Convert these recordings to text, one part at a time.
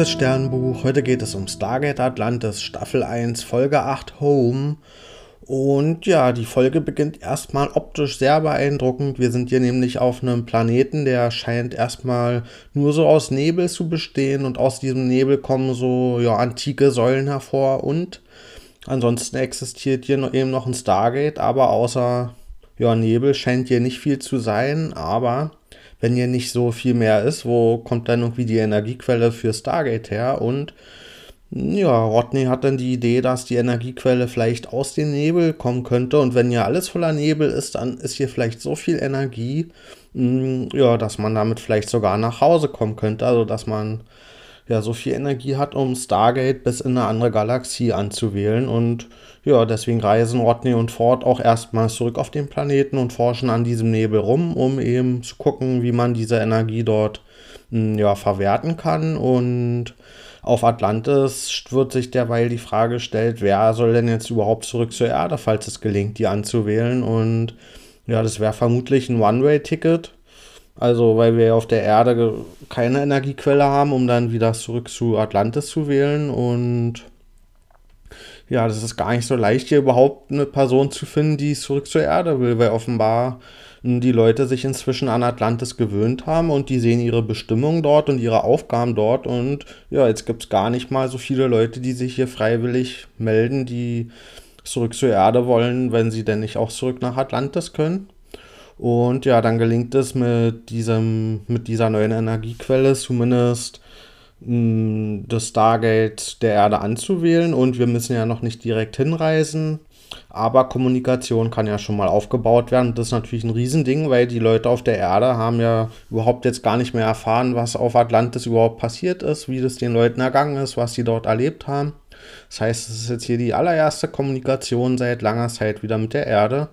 liebes Sternbuch, heute geht es um Stargate Atlantis, Staffel 1, Folge 8, Home. Und ja, die Folge beginnt erstmal optisch sehr beeindruckend. Wir sind hier nämlich auf einem Planeten, der scheint erstmal nur so aus Nebel zu bestehen und aus diesem Nebel kommen so ja, antike Säulen hervor und ansonsten existiert hier eben noch ein Stargate, aber außer ja, Nebel scheint hier nicht viel zu sein, aber wenn hier nicht so viel mehr ist, wo kommt dann irgendwie die Energiequelle für Stargate her? Und ja, Rodney hat dann die Idee, dass die Energiequelle vielleicht aus dem Nebel kommen könnte. Und wenn hier alles voller Nebel ist, dann ist hier vielleicht so viel Energie, mm, ja, dass man damit vielleicht sogar nach Hause kommen könnte. Also, dass man ja so viel Energie hat, um Stargate bis in eine andere Galaxie anzuwählen. Und ja, deswegen reisen Rodney und Ford auch erstmal zurück auf den Planeten und forschen an diesem Nebel rum, um eben zu gucken, wie man diese Energie dort hm, ja, verwerten kann. Und auf Atlantis wird sich derweil die Frage gestellt, wer soll denn jetzt überhaupt zurück zur Erde, falls es gelingt, die anzuwählen. Und ja, das wäre vermutlich ein One-Way-Ticket. Also, weil wir auf der Erde keine Energiequelle haben, um dann wieder zurück zu Atlantis zu wählen. Und ja, das ist gar nicht so leicht, hier überhaupt eine Person zu finden, die zurück zur Erde will, weil offenbar die Leute sich inzwischen an Atlantis gewöhnt haben und die sehen ihre Bestimmung dort und ihre Aufgaben dort. Und ja, jetzt gibt es gar nicht mal so viele Leute, die sich hier freiwillig melden, die zurück zur Erde wollen, wenn sie denn nicht auch zurück nach Atlantis können. Und ja, dann gelingt es mit, diesem, mit dieser neuen Energiequelle zumindest mh, mm, das Stargate der Erde anzuwählen. Und wir müssen ja noch nicht direkt hinreisen. Aber Kommunikation kann ja schon mal aufgebaut werden. Das ist natürlich ein Riesending, weil die Leute auf der Erde haben ja überhaupt jetzt gar nicht mehr erfahren, was auf Atlantis überhaupt passiert ist, wie das den Leuten ergangen ist, was sie dort erlebt haben. Das heißt, es ist jetzt hier die allererste Kommunikation seit langer Zeit wieder mit der Erde.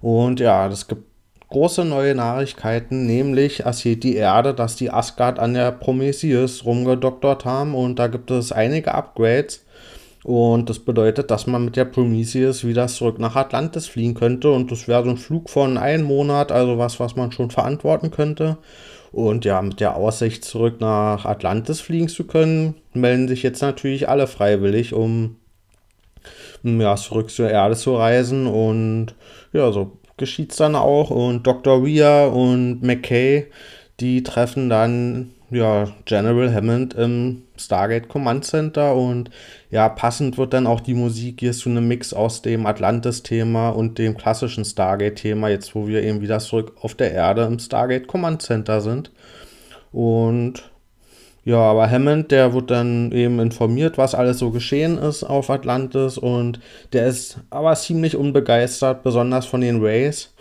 Und ja, das gibt große neue Nachrichten, nämlich erzählt die Erde, dass die Asgard an der Prometheus rumgedoktert haben und da gibt es einige Upgrades. Und das bedeutet, dass man mit der Prometheus wieder zurück nach Atlantis fliegen könnte. Und das wäre so ein Flug von einem Monat, also was, was man schon verantworten könnte. Und ja, mit der Aussicht zurück nach Atlantis fliegen zu können, melden sich jetzt natürlich alle freiwillig, um ja, zurück zur Erde zu reisen. Und ja, so geschieht es dann auch. Und Dr. Weir und McKay, die treffen dann ja, General Hammond im Stargate Command Center und ja, passend wird dann auch die Musik hier zu einem Mix aus dem Atlantis-Thema und dem klassischen Stargate-Thema, jetzt wo wir eben wieder zurück auf der Erde im Stargate Command Center sind. Und ja, aber Hammond, der wird dann eben informiert, was alles so geschehen ist auf Atlantis und der ist aber ziemlich unbegeistert, besonders von den Rays.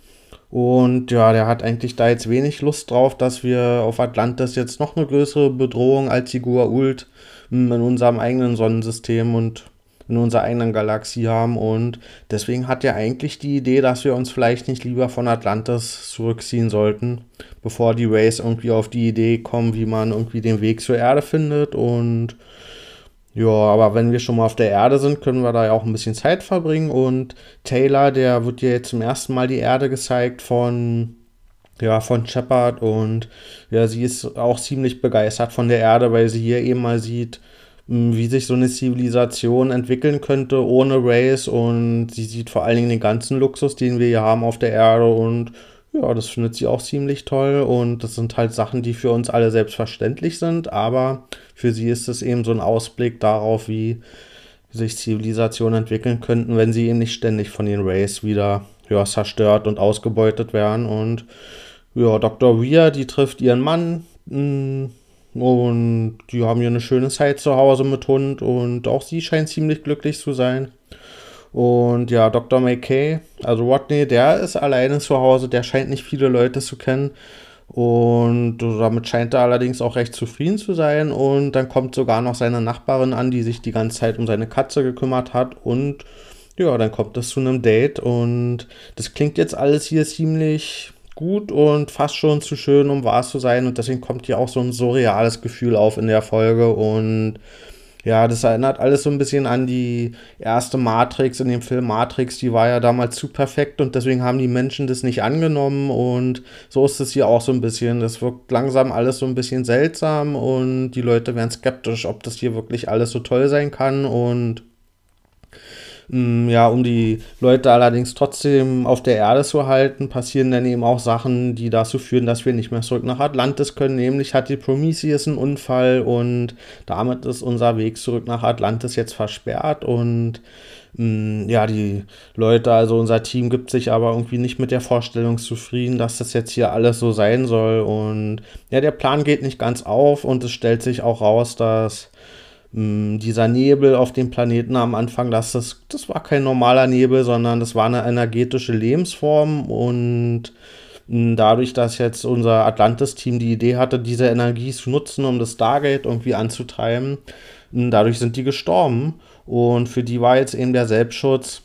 Und ja, der hat eigentlich da jetzt wenig Lust drauf, dass wir auf Atlantis jetzt noch eine größere Bedrohung als die Gua'uld hm, in unserem eigenen Sonnensystem und in unserer eigenen Galaxie haben. Und deswegen hat er eigentlich die Idee, dass wir uns vielleicht nicht lieber von Atlantis zurückziehen sollten, bevor die Rays irgendwie auf die Idee kommen, wie man irgendwie den Weg zur Erde findet. Und ja, aber wenn wir schon mal auf der Erde sind, können wir da ja auch ein bisschen Zeit verbringen. Und Taylor, der wird dir jetzt zum ersten Mal die Erde gezeigt von ja, von Shepard und ja, sie ist auch ziemlich begeistert von der Erde, weil sie hier eben mal sieht, wie sich so eine Zivilisation entwickeln könnte ohne Race. Und sie sieht vor allen Dingen den ganzen Luxus, den wir hier haben auf der Erde. Und ja, das findet sie auch ziemlich toll. Und das sind halt Sachen, die für uns alle selbstverständlich sind, aber für sie ist es eben so ein Ausblick darauf, wie sich Zivilisationen entwickeln könnten, wenn sie eben nicht ständig von den Rays wieder ja, zerstört und ausgebeutet werden. Und ja, Dr. Weir, die trifft ihren Mann, mm, und die haben hier eine schöne Zeit zu Hause mit Hund und auch sie scheint ziemlich glücklich zu sein. Und ja, Dr. McKay, also Rodney, der ist alleine zu Hause, der scheint nicht viele Leute zu kennen. Und damit scheint er allerdings auch recht zufrieden zu sein. Und dann kommt sogar noch seine Nachbarin an, die sich die ganze Zeit um seine Katze gekümmert hat. Und ja, dann kommt es zu einem Date. Und das klingt jetzt alles hier ziemlich gut und fast schon zu schön, um wahr zu sein. Und deswegen kommt hier auch so ein surreales Gefühl auf in der Folge. Und Ja, das erinnert alles so ein bisschen an die erste Matrix in dem Film Matrix. Die war ja damals zu perfekt und deswegen haben die Menschen das nicht angenommen. Und so ist es hier auch so ein bisschen. Das wirkt langsam alles so ein bisschen seltsam und die Leute werden skeptisch, ob das hier wirklich alles so toll sein kann. Und ja, um die Leute allerdings trotzdem auf der Erde zu halten, passieren dann eben auch Sachen, die dazu führen, dass wir nicht mehr zurück nach Atlantis können. Nämlich hat die Prometheus einen Unfall und damit ist unser Weg zurück nach Atlantis jetzt versperrt und mm, ja, die Leute, also unser Team gibt sich aber irgendwie nicht mit der Vorstellung zufrieden, dass das jetzt hier alles so sein soll. Und ja, der Plan geht nicht ganz auf und es stellt sich auch raus, dass Mm, dieser Nebel auf dem Planeten am Anfang, das, das, das war kein normaler Nebel, sondern das war eine energetische Lebensform und mm, dadurch, dass jetzt unser Atlantis-Team die Idee hatte, diese Energie zu nutzen, um das Stargate irgendwie anzutreiben, mm, dadurch sind die gestorben. Und für die war jetzt eben der Selbstschutz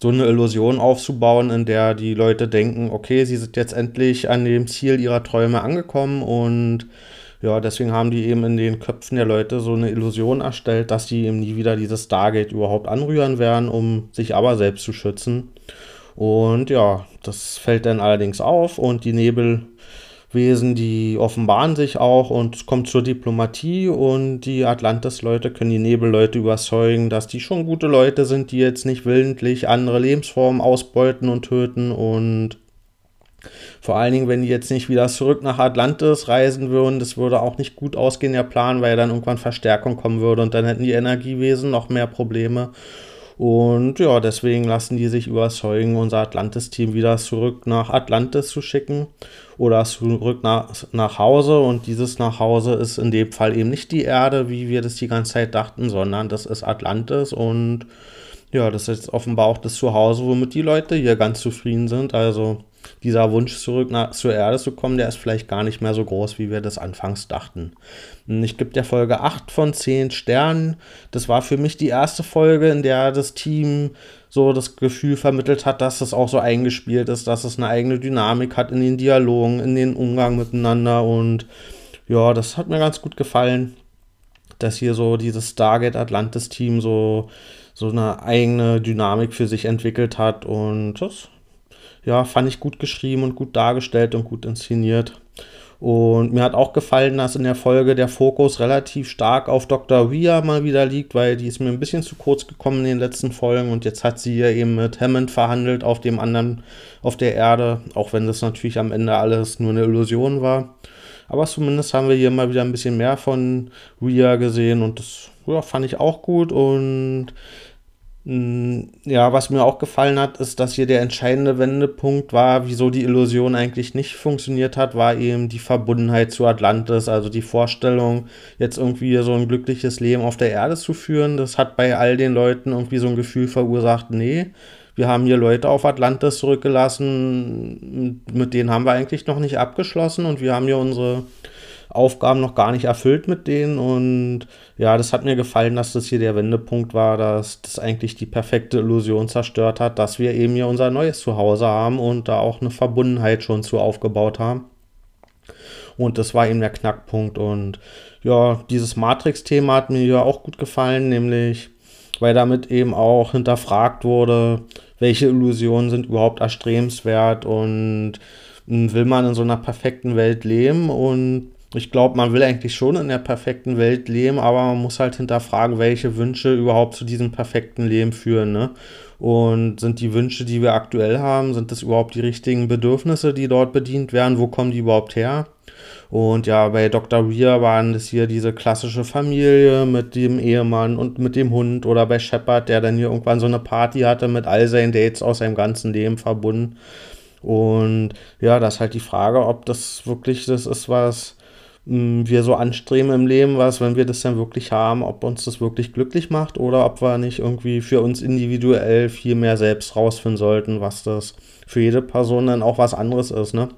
so eine Illusion aufzubauen, in der die Leute denken, okay, sie sind jetzt endlich an dem Ziel ihrer Träume angekommen und ja, deswegen haben die eben in den Köpfen der Leute so eine Illusion erstellt, dass die eben nie wieder dieses Stargate überhaupt anrühren werden, um sich aber selbst zu schützen. Und ja, das fällt dann allerdings auf und die Nebelwesen, die offenbaren sich auch und es kommt zur Diplomatie und die Atlantis-Leute können die Nebelleute überzeugen, dass die schon gute Leute sind, die jetzt nicht willentlich andere Lebensformen ausbeuten und töten und vor allen Dingen, wenn die jetzt nicht wieder zurück nach Atlantis reisen würden, das würde auch nicht gut ausgehen, der Plan, weil ja dann irgendwann Verstärkung kommen würde und dann hätten die Energiewesen noch mehr Probleme. Und ja, deswegen lassen die sich überzeugen, unser Atlantis-Team wieder zurück nach Atlantis zu schicken oder zurück nach, nach Hause. Und dieses nach Hause ist in dem Fall eben nicht die Erde, wie wir das die ganze Zeit dachten, sondern das ist Atlantis. Und ja, das ist offenbar auch das Zuhause, womit die Leute hier ganz zufrieden sind. Also dieser Wunsch zurück nach, zur Erde zu kommen, der ist vielleicht gar nicht mehr so groß, wie wir das anfangs dachten. Ich gebe der Folge 8 von 10 Sternen. Das war für mich die erste Folge, in der das Team so das Gefühl vermittelt hat, dass es auch so eingespielt ist, dass es eine eigene Dynamik hat in den Dialogen, in den Umgang miteinander und ja, das hat mir ganz gut gefallen, dass hier so dieses Stargate Atlantis Team so so eine eigene Dynamik für sich entwickelt hat und das ja, fand ich gut geschrieben und gut dargestellt und gut inszeniert. Und mir hat auch gefallen, dass in der Folge der Fokus relativ stark auf Dr. Ria mal wieder liegt, weil die ist mir ein bisschen zu kurz gekommen in den letzten Folgen und jetzt hat sie ja eben mit Hammond verhandelt auf dem anderen, auf der Erde, auch wenn das natürlich am Ende alles nur eine Illusion war. Aber zumindest haben wir hier mal wieder ein bisschen mehr von Ria gesehen und das ja, fand ich auch gut und ja, was mir auch gefallen hat, ist, dass hier der entscheidende Wendepunkt war, wieso die Illusion eigentlich nicht funktioniert hat, war eben die Verbundenheit zu Atlantis, also die Vorstellung, jetzt irgendwie so ein glückliches Leben auf der Erde zu führen. Das hat bei all den Leuten irgendwie so ein Gefühl verursacht, nee, wir haben hier Leute auf Atlantis zurückgelassen, mit denen haben wir eigentlich noch nicht abgeschlossen und wir haben hier unsere Aufgaben noch gar nicht erfüllt mit denen. Und ja, das hat mir gefallen, dass das hier der Wendepunkt war, dass das eigentlich die perfekte Illusion zerstört hat, dass wir eben hier unser neues Zuhause haben und da auch eine Verbundenheit schon zu aufgebaut haben. Und das war eben der Knackpunkt. Und ja, dieses Matrix-Thema hat mir ja auch gut gefallen, nämlich weil damit eben auch hinterfragt wurde, welche Illusionen sind überhaupt erstrebenswert und will man in so einer perfekten Welt leben und ich glaube, man will eigentlich schon in der perfekten Welt leben, aber man muss halt hinterfragen, welche Wünsche überhaupt zu diesem perfekten Leben führen. Ne? Und sind die Wünsche, die wir aktuell haben, sind das überhaupt die richtigen Bedürfnisse, die dort bedient werden? Wo kommen die überhaupt her? Und ja, bei Dr. Weir waren das hier diese klassische Familie mit dem Ehemann und mit dem Hund oder bei Shepard, der dann hier irgendwann so eine Party hatte mit all seinen Dates aus seinem ganzen Leben verbunden. Und ja, das ist halt die Frage, ob das wirklich das ist, was wir so anstreben im Leben, was, wenn wir das dann wirklich haben, ob uns das wirklich glücklich macht oder ob wir nicht irgendwie für uns individuell viel mehr selbst rausfinden sollten, was das für jede Person dann auch was anderes ist, ne?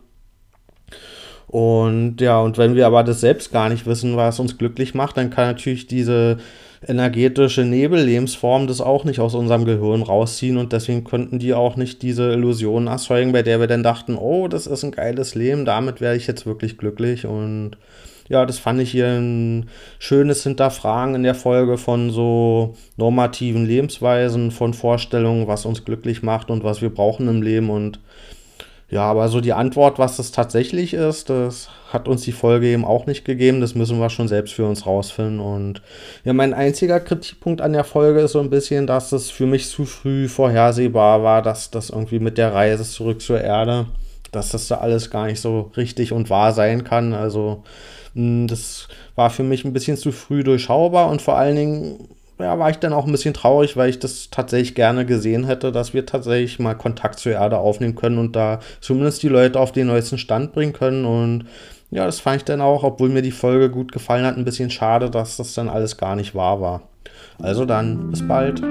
Und ja, und wenn wir aber das selbst gar nicht wissen, was uns glücklich macht, dann kann natürlich diese energetische Nebellebensform das auch nicht aus unserem Gehirn rausziehen und deswegen könnten die auch nicht diese Illusion erzeugen, bei der wir dann dachten, oh, das ist ein geiles Leben, damit werde ich jetzt wirklich glücklich und ja, das fand ich hier ein schönes Hinterfragen in der Folge von so normativen Lebensweisen, von Vorstellungen, was uns glücklich macht und was wir brauchen im Leben. Und ja, aber so die Antwort, was das tatsächlich ist, das hat uns die Folge eben auch nicht gegeben. Das müssen wir schon selbst für uns rausfinden. Und ja, mein einziger Kritikpunkt an der Folge ist so ein bisschen, dass es für mich zu früh vorhersehbar war, dass das irgendwie mit der Reise zurück zur Erde, dass das da alles gar nicht so richtig und wahr sein kann. Also hm, das war für mich ein bisschen zu früh durchschaubar und vor allen Dingen ja, war ich dann auch ein bisschen traurig, weil ich das tatsächlich gerne gesehen hätte, dass wir tatsächlich mal Kontakt zur Erde aufnehmen können und da zumindest die Leute auf den neuesten Stand bringen können. Und ja, das fand ich dann auch, obwohl mir die Folge gut gefallen hat, ein bisschen schade, dass das dann alles gar nicht wahr war. Also dann, bis bald.